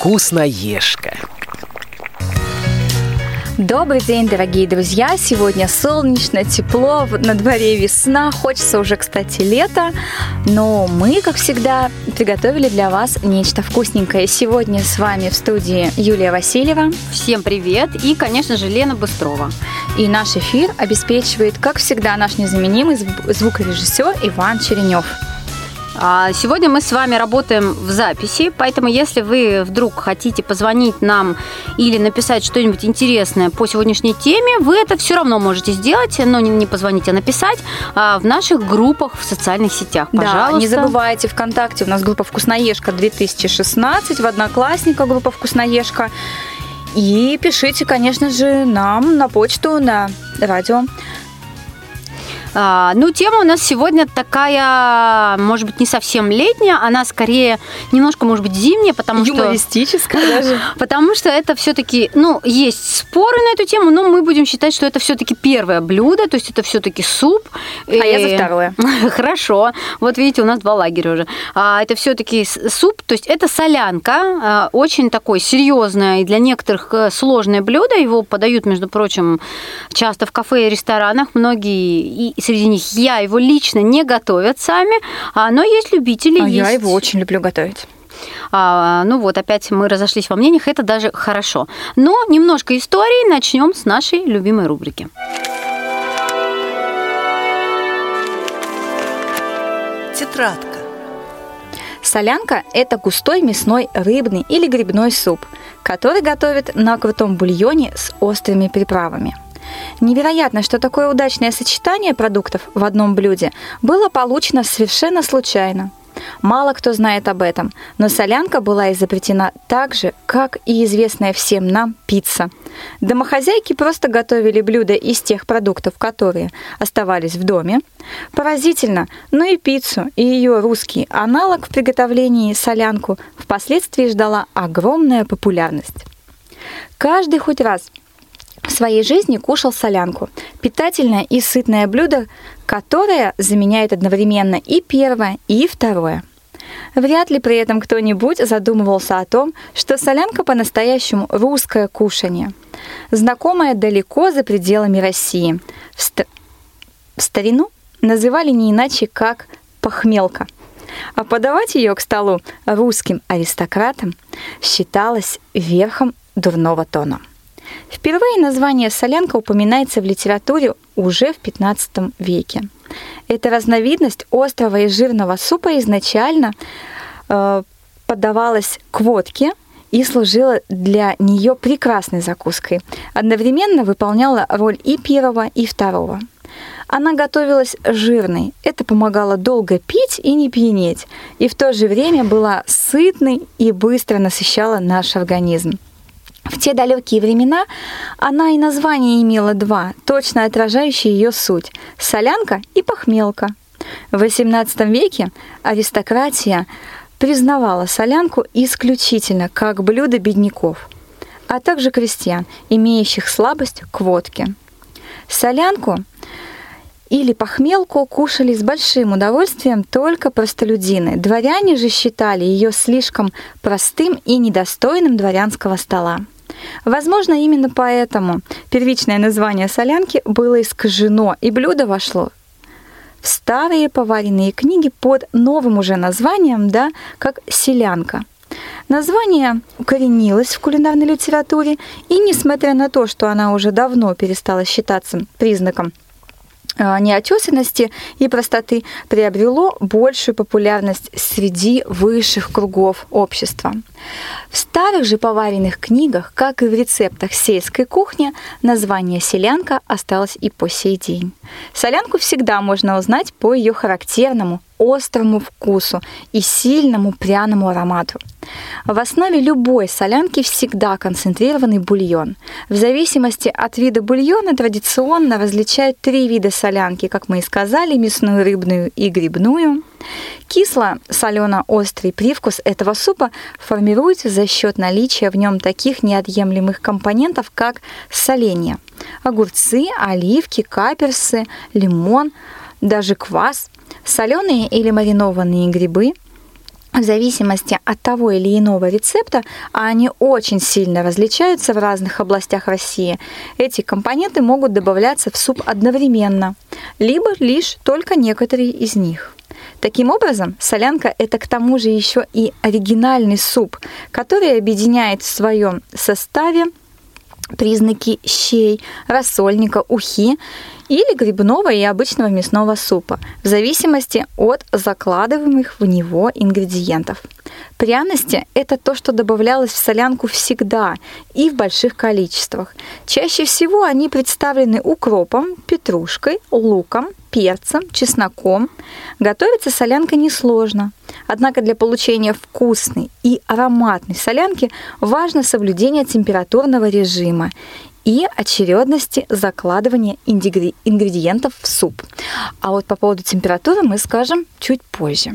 Вкусноежка. Добрый день, дорогие друзья! Сегодня солнечно, тепло, на дворе весна, хочется уже, кстати, лето, но мы, как всегда, приготовили для вас нечто вкусненькое. Сегодня с вами в студии Юлия Васильева. Всем привет! И, конечно же, Лена Быстрова. И наш эфир обеспечивает, как всегда, наш незаменимый звукорежиссер Иван Черенев. А, сегодня мы с вами работаем в записи, поэтому если вы вдруг хотите позвонить нам или написать что-нибудь интересное по сегодняшней теме, вы это все равно можете сделать, но не позвонить, а написать а, в наших группах в социальных сетях. Пожалуйста. Да, не забывайте ВКонтакте, у нас группа «Вкусноежка 2016», в Одноклассниках группа «Вкусноежка». И пишите, конечно же, нам на почту, на радио а, ну, тема у нас сегодня такая, может быть, не совсем летняя, она скорее немножко, может быть, зимняя, потому что... Юмористическая даже. Потому что это все-таки, ну, есть споры на эту тему, но мы будем считать, что это все-таки первое блюдо, то есть это все-таки суп. А я за второе. Хорошо. Вот видите, у нас два лагеря уже. А, это все-таки суп, то есть это солянка, а, очень такое серьезное и для некоторых э, сложное блюдо. Его подают, между прочим, часто в кафе и ресторанах. Многие и среди них я его лично не готовят сами, а, но есть любители. А есть... я его очень люблю готовить. А, ну вот, опять мы разошлись во мнениях, это даже хорошо. Но немножко истории начнем с нашей любимой рубрики. Тетрадка. Солянка – это густой мясной, рыбный или грибной суп, который готовят на крутом бульоне с острыми приправами – Невероятно, что такое удачное сочетание продуктов в одном блюде было получено совершенно случайно. Мало кто знает об этом, но солянка была изобретена так же, как и известная всем нам пицца. Домохозяйки просто готовили блюда из тех продуктов, которые оставались в доме. Поразительно, но и пиццу, и ее русский аналог в приготовлении солянку впоследствии ждала огромная популярность. Каждый хоть раз в своей жизни кушал солянку. Питательное и сытное блюдо, которое заменяет одновременно и первое, и второе. Вряд ли при этом кто-нибудь задумывался о том, что солянка по-настоящему русское кушание, знакомое далеко за пределами России. В, ст... в старину называли не иначе, как похмелка. А подавать ее к столу русским аристократам считалось верхом дурного тона. Впервые название солянка упоминается в литературе уже в 15 веке. Эта разновидность острого и жирного супа изначально э, подавалась к водке и служила для нее прекрасной закуской. Одновременно выполняла роль и первого, и второго. Она готовилась жирной. Это помогало долго пить и не пьянеть. И в то же время была сытной и быстро насыщала наш организм. В те далекие времена она и название имела два, точно отражающие ее суть – солянка и похмелка. В XVIII веке аристократия признавала солянку исключительно как блюдо бедняков, а также крестьян, имеющих слабость к водке. Солянку или похмелку кушали с большим удовольствием только простолюдины. Дворяне же считали ее слишком простым и недостойным дворянского стола. Возможно, именно поэтому первичное название солянки было искажено, и блюдо вошло в старые поваренные книги под новым уже названием, да, как селянка. Название укоренилось в кулинарной литературе, и несмотря на то, что она уже давно перестала считаться признаком неотесанности и простоты приобрело большую популярность среди высших кругов общества. В старых же поваренных книгах, как и в рецептах сельской кухни, название селянка осталось и по сей день. Солянку всегда можно узнать по ее характерному острому вкусу и сильному пряному аромату. В основе любой солянки всегда концентрированный бульон. В зависимости от вида бульона традиционно различают три вида солянки, как мы и сказали, мясную, рыбную и грибную. Кисло-солено-острый привкус этого супа формируется за счет наличия в нем таких неотъемлемых компонентов, как соление, огурцы, оливки, каперсы, лимон, даже квас, соленые или маринованные грибы – в зависимости от того или иного рецепта, а они очень сильно различаются в разных областях России, эти компоненты могут добавляться в суп одновременно, либо лишь только некоторые из них. Таким образом, солянка – это к тому же еще и оригинальный суп, который объединяет в своем составе признаки щей, рассольника, ухи или грибного и обычного мясного супа, в зависимости от закладываемых в него ингредиентов. Пряности – это то, что добавлялось в солянку всегда и в больших количествах. Чаще всего они представлены укропом, петрушкой, луком, перцем, чесноком. Готовится солянка несложно. Однако для получения вкусной и ароматной солянки важно соблюдение температурного режима и очередности закладывания ингредиентов в суп. А вот по поводу температуры мы скажем чуть позже.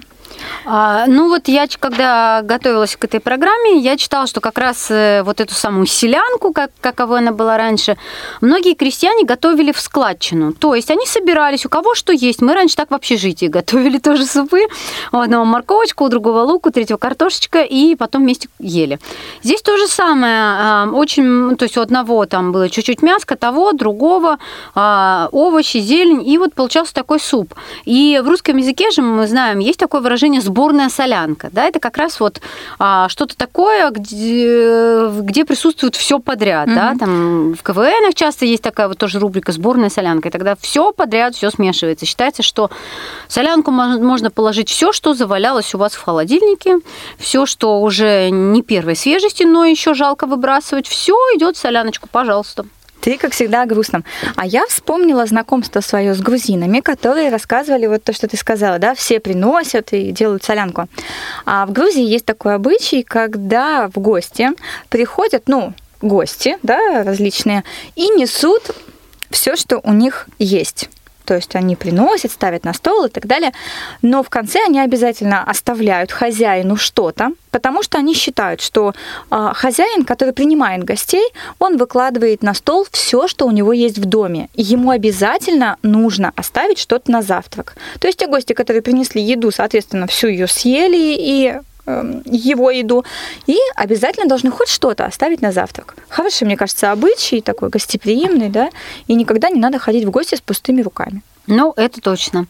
А, ну вот я, когда готовилась к этой программе, я читала, что как раз э, вот эту самую селянку, как, каковой она была раньше, многие крестьяне готовили в складчину. То есть они собирались, у кого что есть. Мы раньше так в общежитии готовили тоже супы. У одного морковочку, у другого луку, у третьего картошечка, и потом вместе ели. Здесь то же самое. А, очень, то есть у одного там было чуть-чуть мяска, того, другого, а, овощи, зелень, и вот получался такой суп. И в русском языке же мы знаем, есть такое выражение выражение сборная солянка. Да, это как раз вот а, что-то такое, где, где присутствует все подряд. Mm-hmm. Да, там в КВН часто есть такая вот тоже рубрика сборная солянка. И тогда все подряд, все смешивается. Считается, что солянку можно положить все, что завалялось у вас в холодильнике, все, что уже не первой свежести, но еще жалко выбрасывать, все идет в соляночку, пожалуйста. Ты, как всегда, о грустном. А я вспомнила знакомство свое с грузинами, которые рассказывали вот то, что ты сказала, да, все приносят и делают солянку. А в Грузии есть такой обычай, когда в гости приходят, ну, гости, да, различные, и несут все, что у них есть то есть они приносят, ставят на стол и так далее, но в конце они обязательно оставляют хозяину что-то, потому что они считают, что э, хозяин, который принимает гостей, он выкладывает на стол все, что у него есть в доме, и ему обязательно нужно оставить что-то на завтрак. То есть те гости, которые принесли еду, соответственно, всю ее съели и его еду, и обязательно должны хоть что-то оставить на завтрак. Хороший, мне кажется, обычай, такой гостеприимный, да, и никогда не надо ходить в гости с пустыми руками. Ну, это точно.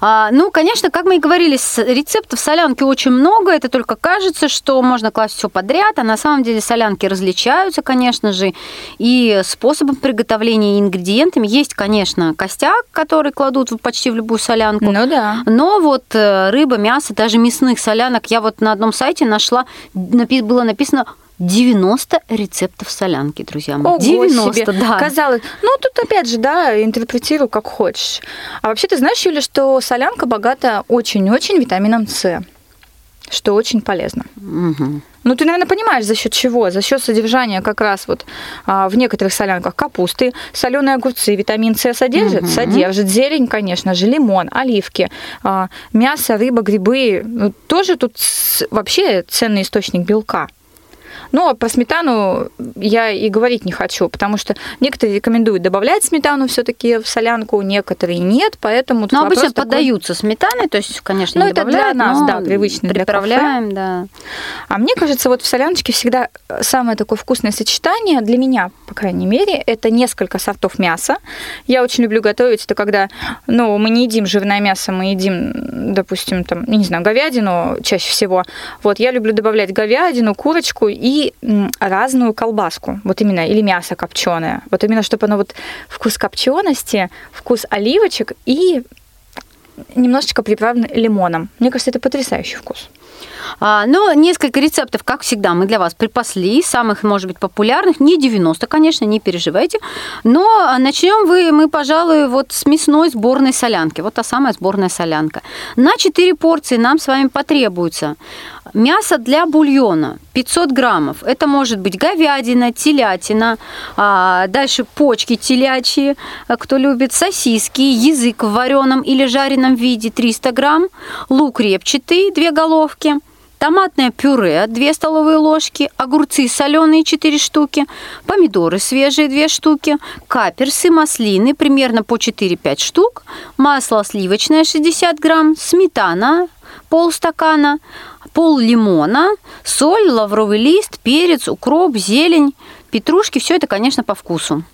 А, ну, конечно, как мы и говорили, рецептов солянки очень много. Это только кажется, что можно класть все подряд, а на самом деле солянки различаются, конечно же, и способом приготовления и ингредиентами. Есть, конечно, костяк, который кладут почти в любую солянку. Ну да. Но вот э, рыба, мясо, даже мясных солянок, я вот на одном сайте нашла, было написано 90 рецептов солянки, друзья мои. Ого 90, себе. да. Казалось. Ну, тут опять же, да, интерпретирую как хочешь. А вообще ты знаешь, Юля, что солянка богата очень-очень витамином С, что очень полезно. Угу. Ну, ты, наверное, понимаешь, за счет чего? За счет содержания как раз вот а, в некоторых солянках капусты, соленые огурцы, витамин С содержит? Угу. Содержит. Зелень, конечно же, лимон, оливки, а, мясо, рыба, грибы. Ну, тоже тут вообще ценный источник белка. Но про сметану я и говорить не хочу, потому что некоторые рекомендуют добавлять сметану все-таки в солянку, некоторые нет, поэтому... Но обычно такой... поддаются сметаной, то есть, конечно, ну, это для нас, да, привычно для да. А мне кажется, вот в соляночке всегда самое такое вкусное сочетание для меня, по крайней мере, это несколько сортов мяса. Я очень люблю готовить, это когда, ну, мы не едим жирное мясо, мы едим, допустим, там, не знаю, говядину чаще всего. Вот я люблю добавлять говядину, курочку и разную колбаску, вот именно, или мясо копченое. Вот именно, чтобы оно вот вкус копчености, вкус оливочек и немножечко приправлен лимоном. Мне кажется, это потрясающий вкус. А, но несколько рецептов, как всегда, мы для вас припасли, самых, может быть, популярных, не 90, конечно, не переживайте, но начнем вы, мы, пожалуй, вот с мясной сборной солянки, вот та самая сборная солянка. На 4 порции нам с вами потребуется мясо для бульона 500 граммов. Это может быть говядина, телятина, а, дальше почки телячьи, кто любит, сосиски, язык в вареном или жареном виде 300 грамм, лук репчатый, 2 головки – томатное пюре 2 столовые ложки, огурцы соленые 4 штуки, помидоры свежие 2 штуки, каперсы, маслины примерно по 4-5 штук, масло сливочное 60 грамм, сметана полстакана, пол лимона, соль, лавровый лист, перец, укроп, зелень, петрушки. Все это, конечно, по вкусу.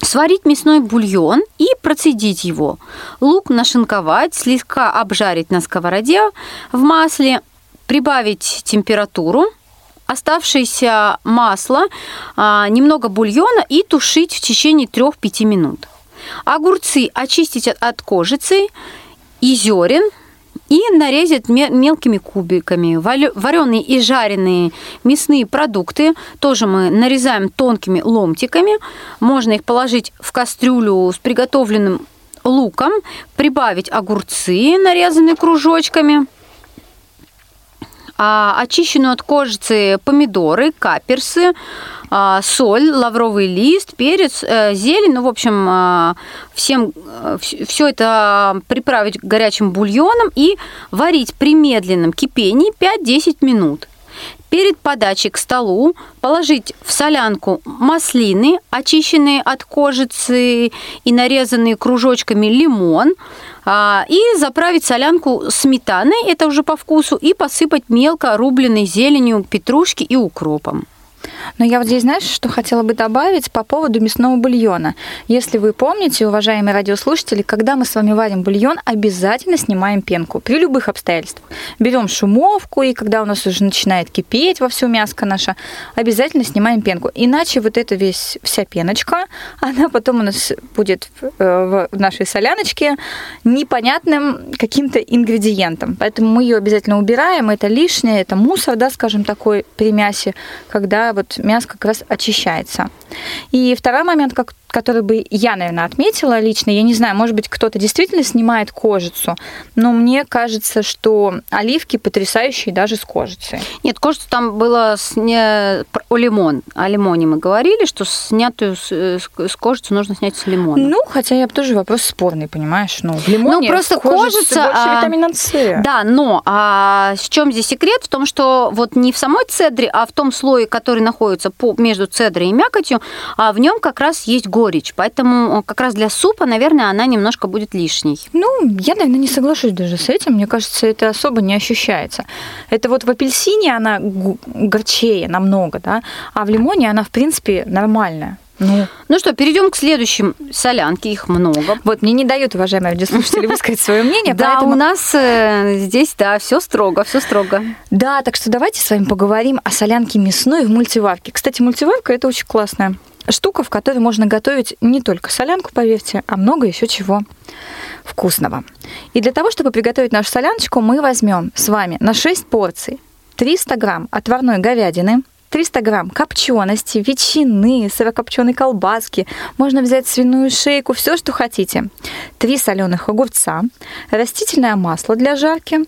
Сварить мясной бульон и процедить его. Лук нашинковать, слегка обжарить на сковороде в масле, прибавить температуру, оставшееся масло, а, немного бульона и тушить в течение 3-5 минут. Огурцы очистить от кожицы и зерен и нарезать мелкими кубиками. Вареные и жареные мясные продукты тоже мы нарезаем тонкими ломтиками. Можно их положить в кастрюлю с приготовленным луком, прибавить огурцы, нарезанные кружочками, а, очищенную от кожицы помидоры, каперсы, соль, лавровый лист, перец, э, зелень, ну, в общем, а, всем э, все это приправить горячим бульоном и варить при медленном кипении 5-10 минут. Перед подачей к столу положить в солянку маслины, очищенные от кожицы и нарезанные кружочками лимон, а, и заправить солянку сметаной, это уже по вкусу, и посыпать мелко рубленной зеленью, петрушки и укропом. Но я вот здесь, знаешь, что хотела бы добавить по поводу мясного бульона. Если вы помните, уважаемые радиослушатели, когда мы с вами варим бульон, обязательно снимаем пенку при любых обстоятельствах. Берем шумовку, и когда у нас уже начинает кипеть во всю мяско наша, обязательно снимаем пенку. Иначе вот эта весь, вся пеночка, она потом у нас будет в э, нашей соляночке непонятным каким-то ингредиентом. Поэтому мы ее обязательно убираем. Это лишнее, это мусор, да, скажем, такой при мясе, когда вот мясо как раз очищается. И второй момент, как который бы я, наверное, отметила лично. Я не знаю, может быть, кто-то действительно снимает кожицу, но мне кажется, что оливки потрясающие даже с кожицей. Нет, кожицу там было сня... о лимон. О лимоне мы говорили, что снятую с, с кожицу нужно снять с лимона. Ну, хотя я тоже вопрос спорный, понимаешь? Ну, в лимоне ну, просто кожица, больше а... витамина С. Да, но а, в чем здесь секрет? В том, что вот не в самой цедре, а в том слое, который находится по, между цедрой и мякотью, а в нем как раз есть горечь горечь. Поэтому э, как раз для супа, наверное, она немножко будет лишней. Ну, я, наверное, не соглашусь даже с этим. Мне кажется, это особо не ощущается. Это вот в апельсине она горчее намного, да, а в лимоне она, в принципе, нормальная. Ну. ну что, перейдем к следующим солянке, их много. Вот мне не дают, уважаемые радиослушатели, высказать свое мнение. Да, у нас э, здесь, да, все строго, все строго. Да, так что давайте с вами поговорим о солянке мясной в мультиварке. Кстати, мультиварка это очень классная штука, в которой можно готовить не только солянку, поверьте, а много еще чего вкусного. И для того, чтобы приготовить нашу соляночку, мы возьмем с вами на 6 порций 300 грамм отварной говядины, 300 грамм копчености, ветчины, сырокопченой колбаски, можно взять свиную шейку, все, что хотите. 3 соленых огурца, растительное масло для жарки,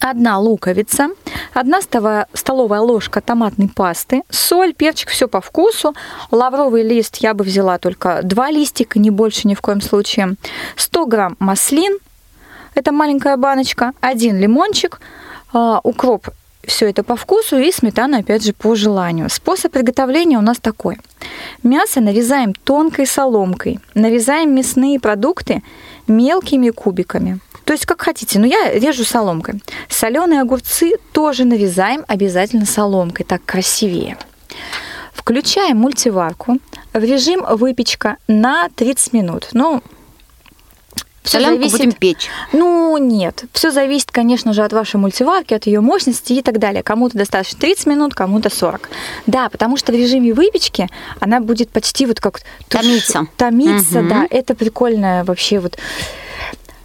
одна луковица, одна столовая ложка томатной пасты, соль, перчик, все по вкусу. Лавровый лист я бы взяла только два листика, не больше ни в коем случае. 100 грамм маслин, это маленькая баночка, один лимончик, а, укроп все это по вкусу и сметана, опять же, по желанию. Способ приготовления у нас такой. Мясо нарезаем тонкой соломкой, нарезаем мясные продукты мелкими кубиками. То есть как хотите, но я режу соломкой. Соленые огурцы тоже нарезаем обязательно соломкой, так красивее. Включаем мультиварку в режим выпечка на 30 минут. Ну, Солянку зависит... будем печь. Ну, нет. Все зависит, конечно же, от вашей мультиварки, от ее мощности и так далее. Кому-то достаточно 30 минут, кому-то 40. Да, потому что в режиме выпечки она будет почти вот как... Томиться. Томиться, угу. да. Это прикольная вообще вот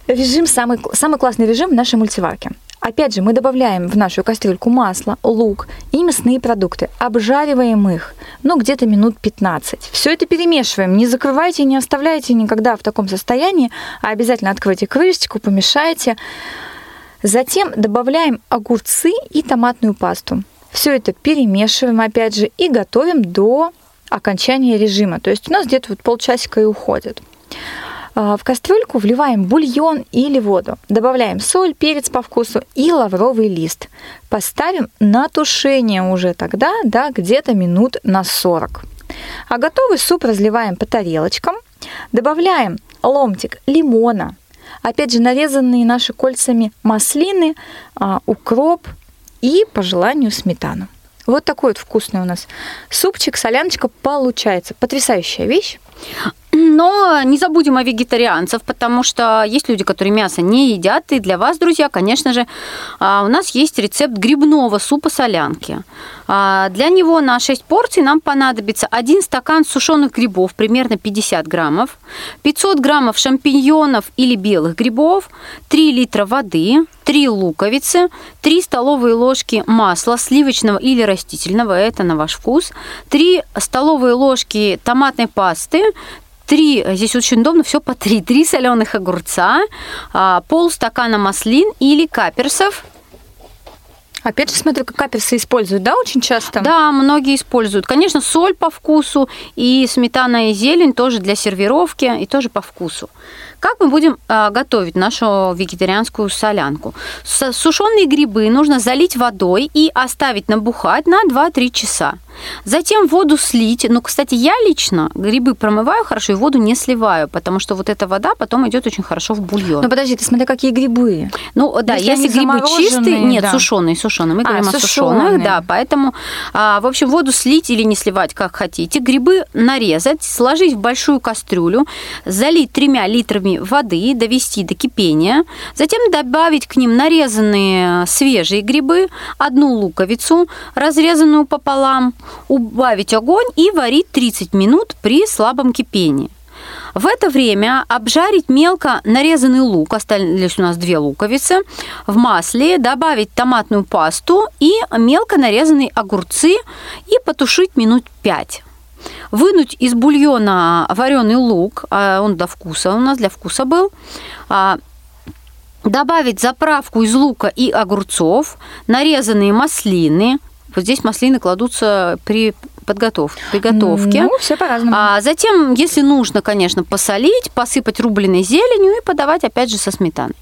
Режим самый, самый классный режим в нашей мультиварке. Опять же, мы добавляем в нашу кастрюльку масло, лук и мясные продукты. Обжариваем их, ну, где-то минут 15. Все это перемешиваем. Не закрывайте, не оставляйте никогда в таком состоянии, а обязательно откройте крышечку, помешайте. Затем добавляем огурцы и томатную пасту. Все это перемешиваем, опять же, и готовим до окончания режима. То есть у нас где-то вот полчасика и уходит. А, в кастрюльку вливаем бульон или воду. Добавляем соль, перец по вкусу и лавровый лист. Поставим на тушение уже тогда, да, где-то минут на 40. А готовый суп разливаем по тарелочкам. Добавляем ломтик лимона, опять же нарезанные наши кольцами маслины, а, укроп, и, по желанию, сметану. Вот такой вот вкусный у нас супчик, соляночка получается. Потрясающая вещь. Но не забудем о вегетарианцев, потому что есть люди, которые мясо не едят. И для вас, друзья, конечно же, а, у нас есть рецепт грибного супа солянки. А, для него на 6 порций нам понадобится 1 стакан сушеных грибов, примерно 50 граммов, 500 граммов шампиньонов или белых грибов, 3 литра воды, 3 луковицы, 3 столовые ложки масла сливочного или растительного, это на ваш вкус, 3 столовые ложки томатной пасты, три, здесь очень удобно, все по три. Три соленых огурца, а, пол стакана маслин или каперсов, Опять же, смотрю, как каперсы используют, да, очень часто? Да, многие используют. Конечно, соль по вкусу и сметана и зелень тоже для сервировки и тоже по вкусу. Как мы будем а, готовить нашу вегетарианскую солянку? Сушеные грибы нужно залить водой и оставить набухать на 2-3 часа. Затем воду слить. Ну, кстати, я лично грибы промываю хорошо и воду не сливаю, потому что вот эта вода потом идет очень хорошо в бульон. Ну, подожди, ты смотри, какие грибы. Ну, да, если, если грибы чистые, нет, да. сушеные, сушеные. Мы а, говорим сушеные. о сушеных, да, поэтому, а, в общем, воду слить или не сливать, как хотите. Грибы нарезать, сложить в большую кастрюлю, залить тремя литрами воды, довести до кипения, затем добавить к ним нарезанные свежие грибы, одну луковицу, разрезанную пополам, убавить огонь и варить 30 минут при слабом кипении. В это время обжарить мелко нарезанный лук, остались у нас две луковицы, в масле, добавить томатную пасту и мелко нарезанные огурцы и потушить минут 5. Вынуть из бульона вареный лук, а он до вкуса у нас для вкуса был, а, добавить заправку из лука и огурцов, нарезанные маслины, вот здесь маслины кладутся при подготовке, приготовке. Ну, все по-разному. А затем, если нужно, конечно, посолить, посыпать рубленой зеленью и подавать, опять же, со сметаной.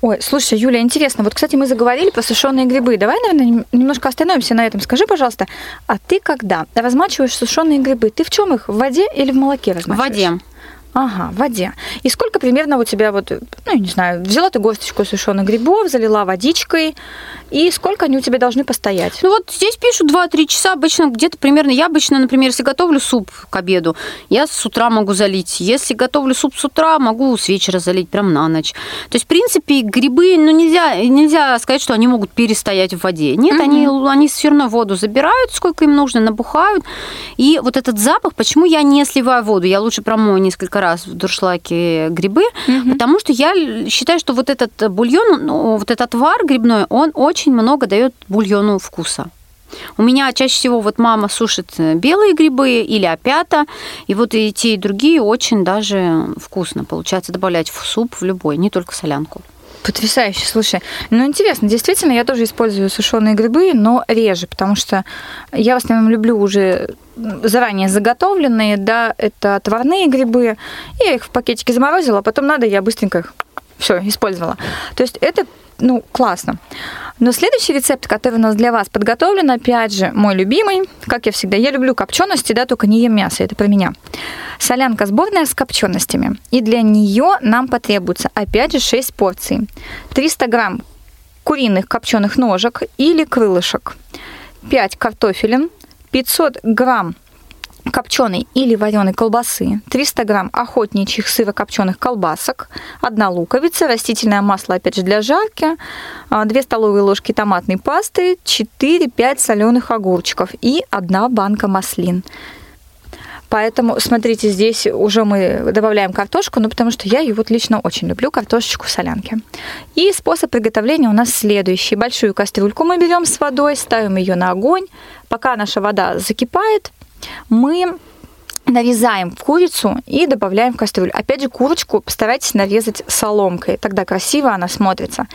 Ой, слушай, Юля, интересно. Вот, кстати, мы заговорили про сушеные грибы. Давай, наверное, немножко остановимся на этом. Скажи, пожалуйста, а ты когда размачиваешь сушеные грибы, ты в чем их? В воде или в молоке размачиваешь? В воде. Ага, в воде. И сколько примерно у тебя вот, ну, не знаю, взяла ты горсточку сушеных грибов, залила водичкой, и сколько они у тебя должны постоять? Ну вот здесь пишут 2-3 часа обычно, где-то примерно, я обычно, например, если готовлю суп к обеду, я с утра могу залить. Если готовлю суп с утра, могу с вечера залить, прям на ночь. То есть, в принципе, грибы, ну, нельзя, нельзя сказать, что они могут перестоять в воде. Нет, угу. они, они все равно воду забирают, сколько им нужно, набухают. И вот этот запах, почему я не сливаю воду, я лучше промою несколько раз в дуршлаге грибы, угу. потому что я считаю, что вот этот бульон, ну, вот этот отвар грибной, он очень много дает бульону вкуса. У меня чаще всего вот мама сушит белые грибы или опята, и вот и те, и другие очень даже вкусно получается добавлять в суп в любой, не только солянку. Потрясающе, слушай. Ну, интересно, действительно, я тоже использую сушеные грибы, но реже, потому что я в основном люблю уже заранее заготовленные, да, это отварные грибы. Я их в пакетике заморозила, а потом надо, я быстренько их все использовала. То есть это ну, классно. Но следующий рецепт, который у нас для вас подготовлен, опять же, мой любимый, как я всегда, я люблю копчености, да, только не ем мясо, это про меня. Солянка сборная с копченостями. И для нее нам потребуется, опять же, 6 порций. 300 грамм куриных копченых ножек или крылышек, 5 картофелин, 500 грамм копченой или вареной колбасы, 300 грамм охотничьих сырокопченых колбасок, 1 луковица, растительное масло, опять же, для жарки, 2 а, столовые ложки томатной пасты, 4-5 соленых огурчиков и 1 банка маслин. Поэтому, смотрите, здесь уже мы добавляем картошку, ну, потому что я ее вот лично очень люблю, картошечку в солянке. И способ приготовления у нас следующий. Большую кастрюльку мы берем с водой, ставим ее на огонь. Пока наша вода закипает, мы нарезаем курицу и добавляем в кастрюлю. Опять же, курочку постарайтесь нарезать соломкой, тогда красиво она смотрится.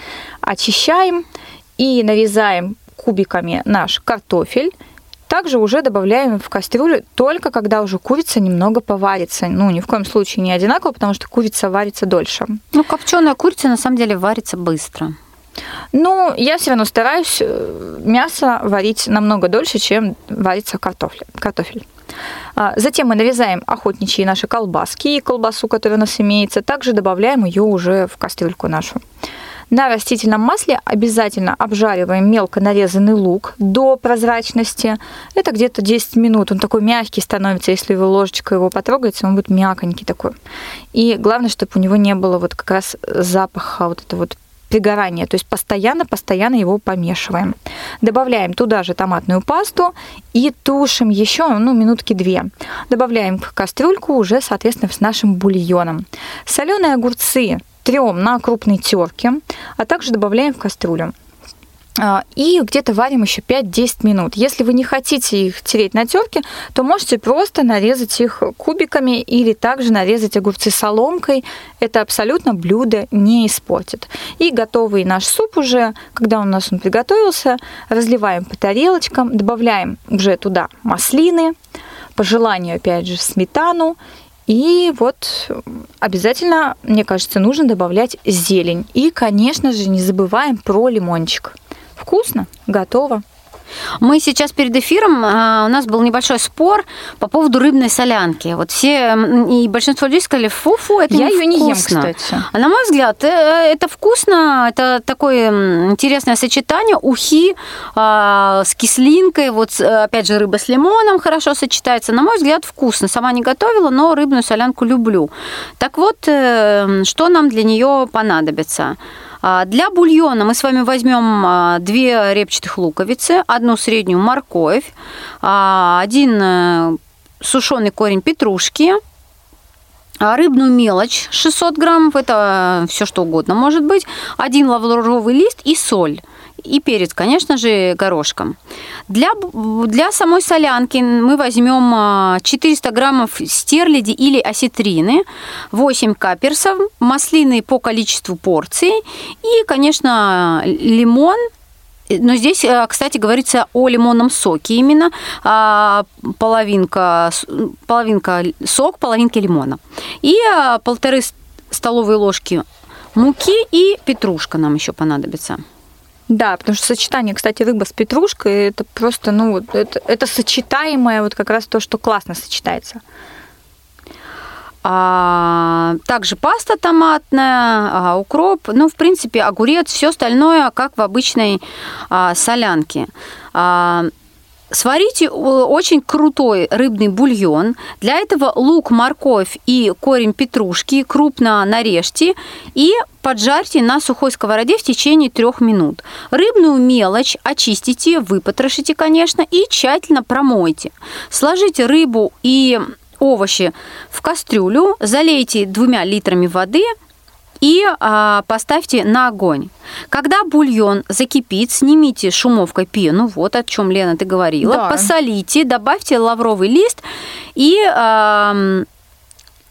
Очищаем и нарезаем кубиками наш картофель. Также уже добавляем в кастрюлю только когда уже курица немного поварится. Ну, ни в коем случае не одинаково, потому что курица варится дольше. Ну, копченая курица на самом деле варится быстро. Ну, я все равно стараюсь э, мясо варить намного дольше, чем варится картофель. картофель. Затем мы нарезаем охотничьи наши колбаски и колбасу, которая у нас имеется. Также добавляем ее уже в кастрюльку нашу. На растительном масле обязательно обжариваем мелко нарезанный лук до прозрачности. Это где-то 10 минут. Он такой мягкий становится, если вы ложечкой его потрогаете, он будет мягонький такой. И главное, чтобы у него не было вот как раз запаха вот этого вот пригорания, то есть постоянно-постоянно его помешиваем. Добавляем туда же томатную пасту и тушим еще ну, минутки две. Добавляем в кастрюльку уже, соответственно, с нашим бульоном. Соленые огурцы трем на крупной терке, а также добавляем в кастрюлю. А, и где-то варим еще 5-10 минут. Если вы не хотите их тереть на терке, то можете просто нарезать их кубиками или также нарезать огурцы соломкой. Это абсолютно блюдо не испортит. И готовый наш суп уже, когда у нас он приготовился, разливаем по тарелочкам, добавляем уже туда маслины, по желанию, опять же, сметану. И вот обязательно, мне кажется, нужно добавлять зелень. И, конечно же, не забываем про лимончик. Вкусно, готово. Мы сейчас перед эфиром, а, у нас был небольшой спор по поводу рыбной солянки. Вот все, и большинство людей сказали, фу-фу, это Я не ее вкусно. не ем, кстати. А на мой взгляд, э, это вкусно, это такое интересное сочетание ухи а, с кислинкой, вот опять же рыба с лимоном хорошо сочетается. На мой взгляд, вкусно. Сама не готовила, но рыбную солянку люблю. Так вот, э, что нам для нее понадобится? А, для бульона мы с вами возьмем а, две репчатых луковицы, одну среднюю морковь, а, один э, сушеный корень петрушки, рыбную мелочь 600 граммов, это все что угодно может быть, один лавровый лист и соль и перец, конечно же, горошком. Для, для самой солянки мы возьмем 400 а, граммов стерляди или осетрины, 8 каперсов, маслины по количеству порций и, конечно, лимон но здесь, а, кстати, говорится о лимонном соке именно. А, половинка, половинка сок, половинки лимона. И полторы столовые ложки муки и петрушка нам еще понадобится. Да, потому что сочетание, кстати, рыба с петрушкой, это просто, ну, вот это, это сочетаемое, вот как раз то, что классно сочетается. А, также паста томатная, а, укроп, ну, в принципе, огурец, все остальное, как в обычной а, солянке. А, Сварите э, очень крутой рыбный бульон. Для этого лук, морковь и корень петрушки крупно нарежьте и поджарьте на сухой сковороде в течение трех минут. Рыбную мелочь очистите, выпотрошите, конечно, и тщательно промойте. Сложите рыбу и овощи в кастрюлю, залейте двумя литрами воды – и а, поставьте на огонь. Когда бульон закипит, снимите шумовкой пену, вот о чем Лена ты говорила, да. посолите, добавьте лавровый лист и а,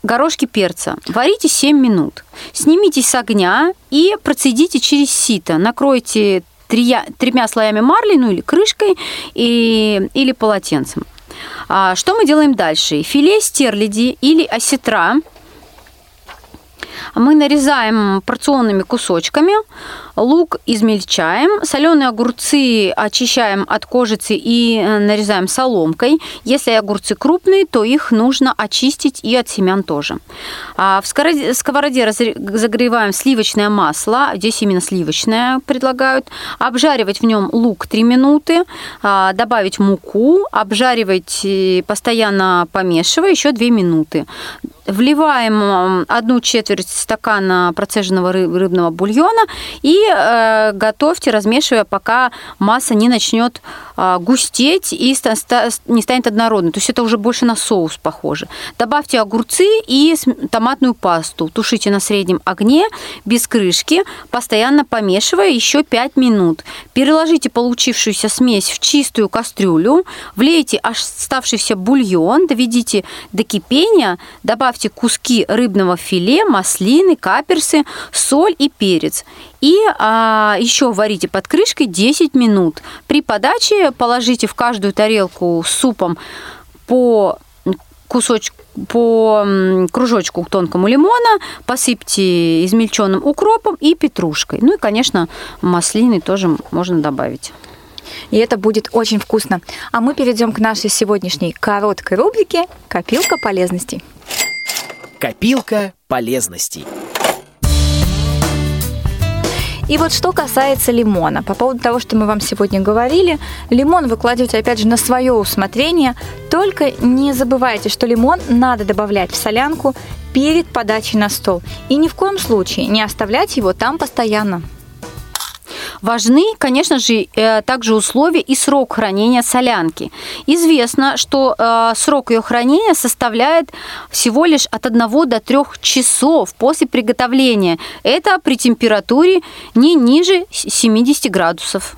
горошки перца. Варите 7 минут. Снимите с огня и процедите через сито. Накройте трия, тремя слоями марли, ну или крышкой, и, или полотенцем. А, что мы делаем дальше? Филе стерляди или осетра – мы нарезаем порционными кусочками, лук измельчаем, соленые огурцы очищаем от кожицы и э, нарезаем соломкой. Если огурцы крупные, то их нужно очистить и от семян тоже. А в сковороде разогреваем сливочное масло, здесь именно сливочное предлагают. Обжаривать в нем лук 3 минуты, а, добавить муку, обжаривать э, постоянно помешивая еще 2 минуты. Вливаем одну четверть стакана процеженного рыбного бульона и э, готовьте, размешивая, пока масса не начнет э, густеть и не станет однородной. То есть это уже больше на соус похоже. Добавьте огурцы и томатную пасту. Тушите на среднем огне без крышки, постоянно помешивая еще 5 минут. Переложите получившуюся смесь в чистую кастрюлю, влейте оставшийся бульон, доведите до кипения, добавьте куски рыбного филе, маслины, каперсы, соль и перец. И а, еще варите под крышкой 10 минут. При подаче положите в каждую тарелку с супом по кусочку по кружочку тонкому лимона, посыпьте измельченным укропом и петрушкой. Ну и, конечно, маслины тоже можно добавить. И это будет очень вкусно. А мы перейдем к нашей сегодняшней короткой рубрике «Копилка полезностей». Копилка полезностей. И вот что касается лимона, по поводу того, что мы вам сегодня говорили, лимон вы опять же, на свое усмотрение, только не забывайте, что лимон надо добавлять в солянку перед подачей на стол. И ни в коем случае не оставлять его там постоянно. Важны, конечно же, э, также условия и срок хранения солянки. Известно, что э, срок ее хранения составляет всего лишь от 1 до 3 часов после приготовления. Это при температуре не ниже 70 градусов.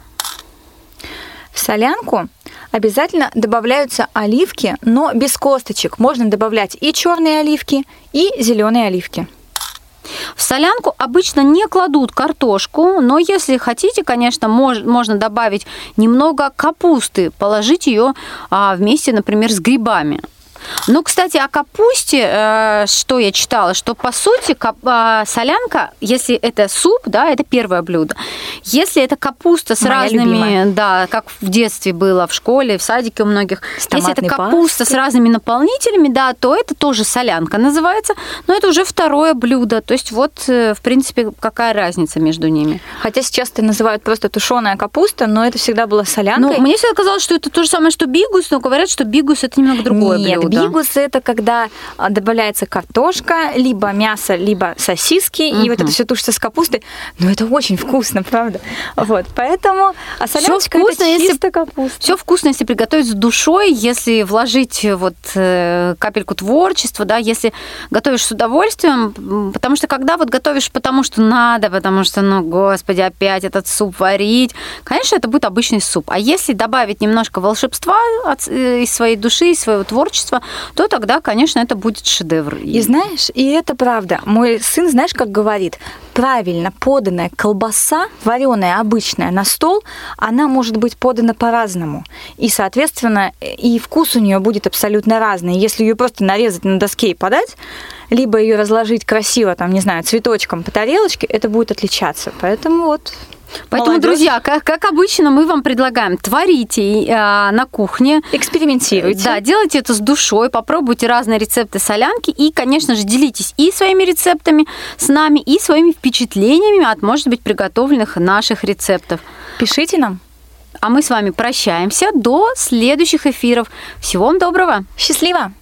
В солянку обязательно добавляются оливки, но без косточек. Можно добавлять и черные оливки, и зеленые оливки. В солянку обычно не кладут картошку, но если хотите, конечно, мож, можно добавить немного капусты, положить ее а, вместе, например, с грибами. Ну, кстати, о капусте, э, что я читала, что по сути а, солянка, если это суп, да, это первое блюдо. Если это капуста с Моя разными, любимая. да, как в детстве было в школе, в садике у многих, если это капуста пастой. с разными наполнителями, да, то это тоже солянка называется, но это уже второе блюдо. То есть вот, э, в принципе, какая разница между ними? Хотя сейчас это называют просто тушеная капуста, но это всегда была солянка. Ну, мне всегда казалось, что это то же самое, что бигус, но говорят, что бигус это немного другое Нет, блюдо. Бигус это когда а, добавляется картошка, либо мясо, либо сосиски, uh-huh. и вот это все тушится с капустой. Но это очень вкусно, правда? Вот, поэтому а соляночка вкусно, это чисто если... капуста. Все вкусно, если приготовить с душой, если вложить вот э, капельку творчества, да, если готовишь с удовольствием, потому что когда вот готовишь потому что надо, потому что, ну, господи, опять этот суп варить, конечно, это будет обычный суп. А если добавить немножко волшебства от, э, из своей души, из своего творчества, то тогда, конечно, это будет шедевр. И знаешь, и это правда. Мой сын, знаешь, как говорит, правильно поданная колбаса, вареная обычная, на стол, она может быть подана по-разному. И, соответственно, и вкус у нее будет абсолютно разный. Если ее просто нарезать на доске и подать, либо ее разложить красиво, там, не знаю, цветочком по тарелочке, это будет отличаться. Поэтому вот Поэтому, Молодежь. друзья, как, как обычно, мы вам предлагаем, творите э, на кухне. Экспериментируйте. Да, делайте это с душой, попробуйте разные рецепты солянки и, конечно же, делитесь и своими рецептами с нами, и своими впечатлениями от, может быть, приготовленных наших рецептов. Пишите нам. А мы с вами прощаемся до следующих эфиров. Всего вам доброго. Счастливо.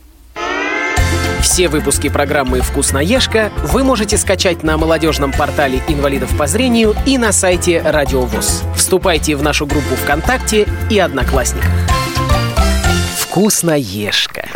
Все выпуски программы «Вкусноежка» вы можете скачать на молодежном портале инвалидов по зрению и на сайте Радио ВОЗ. Вступайте в нашу группу ВКонтакте и Одноклассниках. «Вкусноежка».